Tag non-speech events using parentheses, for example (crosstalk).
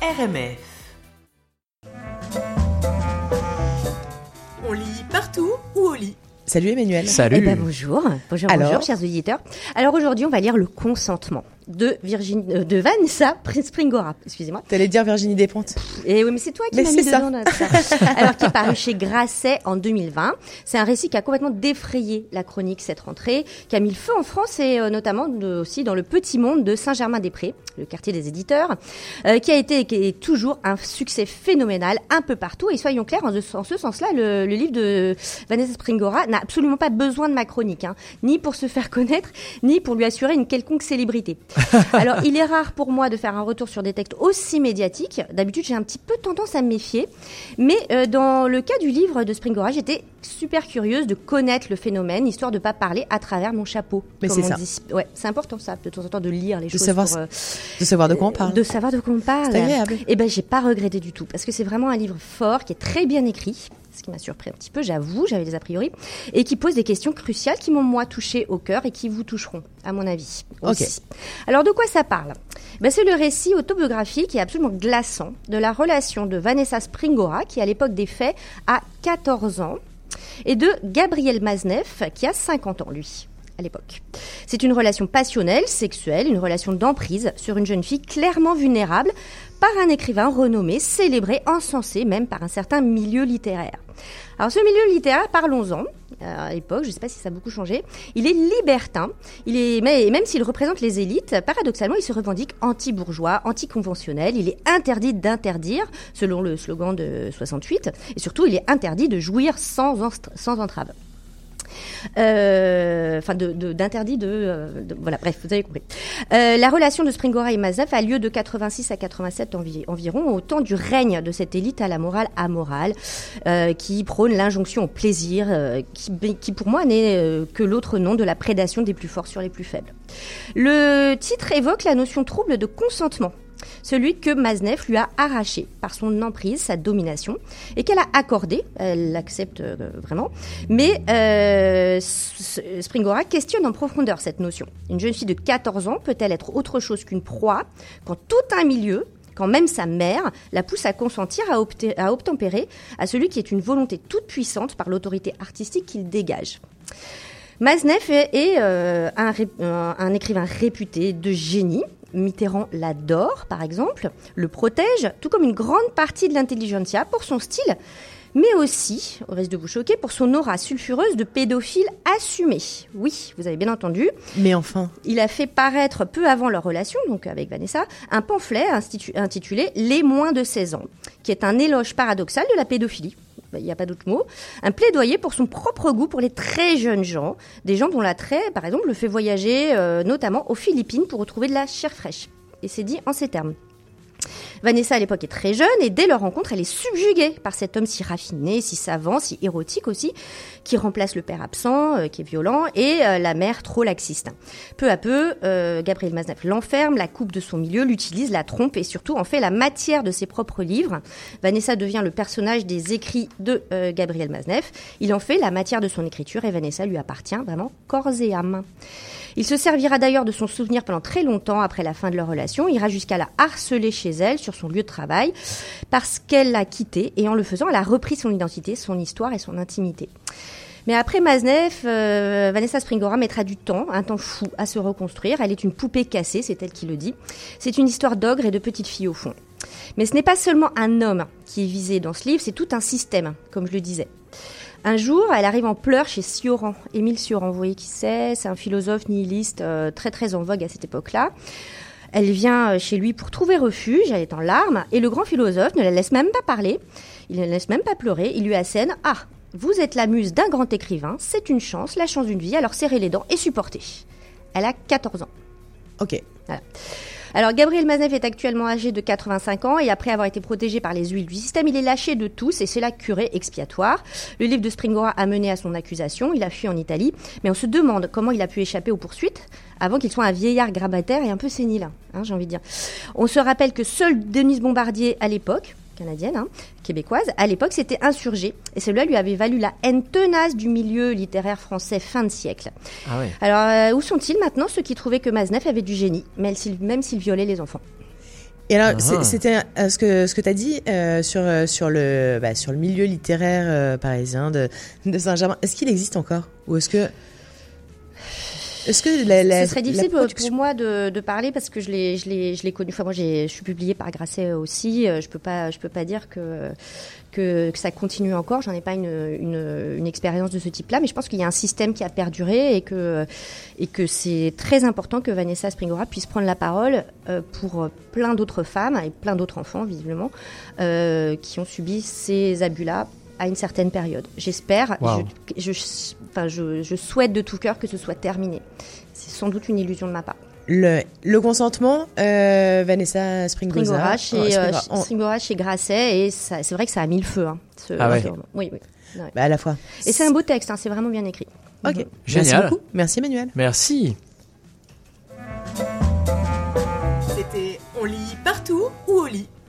RMF. On lit partout ou au lit Salut Emmanuel. Salut. Eh ben, bonjour, bonjour, Alors bonjour, chers auditeurs. Alors aujourd'hui, on va lire le consentement de Virginie, euh, de Vanessa Springora. Excusez-moi. T'allais dire Virginie Despentes. Et oui, mais c'est toi qui m'as mis ça. dedans. dans ça. Alors qui est paru chez Grasset en 2020. C'est un récit qui a complètement défrayé la chronique cette rentrée, qui a mis le feu en France et euh, notamment de- aussi dans le petit monde de Saint-Germain-des-Prés, le quartier des éditeurs, euh, qui a été et qui est toujours un succès phénoménal un peu partout. Et soyons clairs, en, ce- en ce sens-là, le, le livre de Vanessa Springora n'a absolument pas besoin de ma chronique, hein, ni pour se faire connaître, ni pour lui assurer une quelconque célébrité. (laughs) Alors, il est rare pour moi de faire un retour sur des textes aussi médiatiques. D'habitude, j'ai un petit peu tendance à me méfier. Mais euh, dans le cas du livre de Springora, j'étais super curieuse de connaître le phénomène, histoire de pas parler à travers mon chapeau. Mais c'est ça. dit. Ouais, c'est important ça, de temps en temps, de lire les De choses. savoir pour, euh, De savoir de quoi on parle. de savoir de quoi on parle. C'est agréable. Et ben, j'ai pas regretté du tout parce que c'est vraiment un livre fort qui est très bien écrit. Ce qui m'a surpris un petit peu, j'avoue, j'avais des a priori, et qui pose des questions cruciales qui m'ont moi touché au cœur et qui vous toucheront, à mon avis. Aussi. Alors de quoi ça parle? Ben, C'est le récit autobiographique et absolument glaçant de la relation de Vanessa Springora, qui à l'époque des faits a 14 ans, et de Gabriel Maznev, qui a 50 ans, lui à l'époque. C'est une relation passionnelle, sexuelle, une relation d'emprise sur une jeune fille clairement vulnérable par un écrivain renommé, célébré, encensé même par un certain milieu littéraire. Alors ce milieu littéraire, parlons-en. Euh, à l'époque, je ne sais pas si ça a beaucoup changé. Il est libertin. Il est, même s'il représente les élites, paradoxalement, il se revendique anti-bourgeois, anti-conventionnel. Il est interdit d'interdire, selon le slogan de 68. Et surtout, il est interdit de jouir sans, sans entrave. Euh, enfin euh, de- voilà bref vous avez compris. Euh, la relation de Springora et Maznev a lieu de 86 à 87 envi- environ au temps du règne de cette élite à la morale amorale qui prône l'injonction au plaisir qui, qui pour moi n'est que l'autre nom de la prédation des plus forts sur les plus faibles. Le titre évoque la notion trouble de consentement celui que Maznev lui a arraché par son emprise, sa domination, et qu'elle a accordé, elle l'accepte euh, vraiment, mais euh, Springora questionne en profondeur cette notion. Une jeune fille de 14 ans peut-elle être autre chose qu'une proie quand tout un milieu, quand même sa mère, la pousse à consentir, à, obtempérer à celui qui est une volonté toute puissante par l'autorité artistique qu'il dégage Maznev est, euh, un écrivain réputé de génie. Mitterrand l'adore, par exemple, le protège, tout comme une grande partie de l'intelligentsia pour son style, mais aussi, au risque de vous choquer, pour son aura sulfureuse de pédophile assumé. Oui, vous avez bien entendu, Mais enfin, il a fait paraître peu avant leur relation, donc avec Vanessa, un pamphlet intitulé Les moins de 16 ans, qui est un éloge paradoxal de la pédophilie. Ben, Il n'y a pas d'autre mot. Un plaidoyer pour son propre goût pour les très jeunes gens, des gens dont l'attrait, par exemple, le fait voyager euh, notamment aux Philippines pour retrouver de la chair fraîche. Et c'est dit en ces termes. Vanessa à l'époque est très jeune et dès leur rencontre, elle est subjuguée par cet homme si raffiné, si savant, si érotique aussi, qui remplace le père absent, euh, qui est violent, et euh, la mère trop laxiste. Peu à peu, euh, Gabriel Maznev l'enferme, la coupe de son milieu, l'utilise, la trompe et surtout en fait la matière de ses propres livres. Vanessa devient le personnage des écrits de Gabriel Maznev. Il en fait la matière de son écriture et Vanessa lui appartient vraiment corps et âme. Il se servira d'ailleurs de son souvenir pendant très longtemps après la fin de leur relation, ira jusqu'à la harceler chez elle sur son lieu de travail parce qu'elle l'a quitté et en le faisant, elle a repris son identité, son histoire et son intimité. Mais après Maznev, euh, Vanessa Springora mettra du temps, un temps fou, à se reconstruire. Elle est une poupée cassée, c'est elle qui le dit. C'est une histoire d'ogre et de petite fille au fond. Mais ce n'est pas seulement un homme qui est visé dans ce livre, c'est tout un système, comme je le disais. Un jour, elle arrive en pleurs chez Sioran, Émile Sioran, vous voyez qui c'est? C'est un philosophe nihiliste euh, très très en vogue à cette époque-là. Elle vient euh, chez lui pour trouver refuge, elle est en larmes, et le grand philosophe ne la laisse même pas parler, il ne la laisse même pas pleurer, il lui assène « Ah, vous êtes la muse d'un grand écrivain, c'est une chance, la chance d'une vie, alors serrez les dents et supportez. » Elle a 14 ans. ok. Voilà. Alors Gabriel Maznev est actuellement âgé de 85 ans et après avoir été protégé par les huiles du système, il est lâché de tous et c'est la curée expiatoire. Le livre de Springora a mené à son accusation, il a fui en Italie, mais on se demande comment il a pu échapper aux poursuites avant qu'il soit un vieillard grabataire et un peu sénile, hein, j'ai envie de dire. On se rappelle que seule Denise Bombardier à l'époque, canadienne, hein, québécoise, à l'époque s'était insurgée et cela lui avait valu la haine tenace du milieu littéraire français fin de siècle. Ah ouais. Alors, euh, où sont-ils maintenant ceux qui trouvaient que Maznev avait du génie, même s'il, même s'il violait les enfants? Et alors, Ah. c'est- c'était euh, ce que ce que t'as dit euh, sur sur le bah, sur le milieu littéraire euh, parisien de de Saint-Germain. Est-ce qu'il existe encore? Ou est-ce que est-ce que la, la, Ce serait difficile pour- production- pour moi de, de parler parce que je l'ai, je l'ai, je l'ai connu. Enfin, moi, je suis publiée par Grasset aussi. Euh, Je peux pas, je peux pas dire que, que, que ça continue encore. J'en ai pas une, une, une expérience de ce type-là, mais je pense qu'il y a un système qui a perduré et que, et que c'est très important que Vanessa Springora puisse prendre la parole euh, pour plein d'autres femmes et plein d'autres enfants, visiblement, euh, qui ont subi ces abus-là à une certaine période. J'espère, Wow. je, je, enfin, je, je souhaite de tout cœur que ce soit terminé. C'est sans doute une illusion de ma part. le le consentement euh, Vanessa Springora Oh, chez, Springora. euh, On- Springora chez Grasset et c'est vrai que ça a mis le feu. hein, ce- Ah ouais. ce. Oui, oui. Ouais. bah, à la fois. Et c'est un beau texte, hein, c'est vraiment bien écrit. Ok. Mhm. Merci Génial. beaucoup. Merci Emmanuel. Merci. C'était On lit partout ou au lit?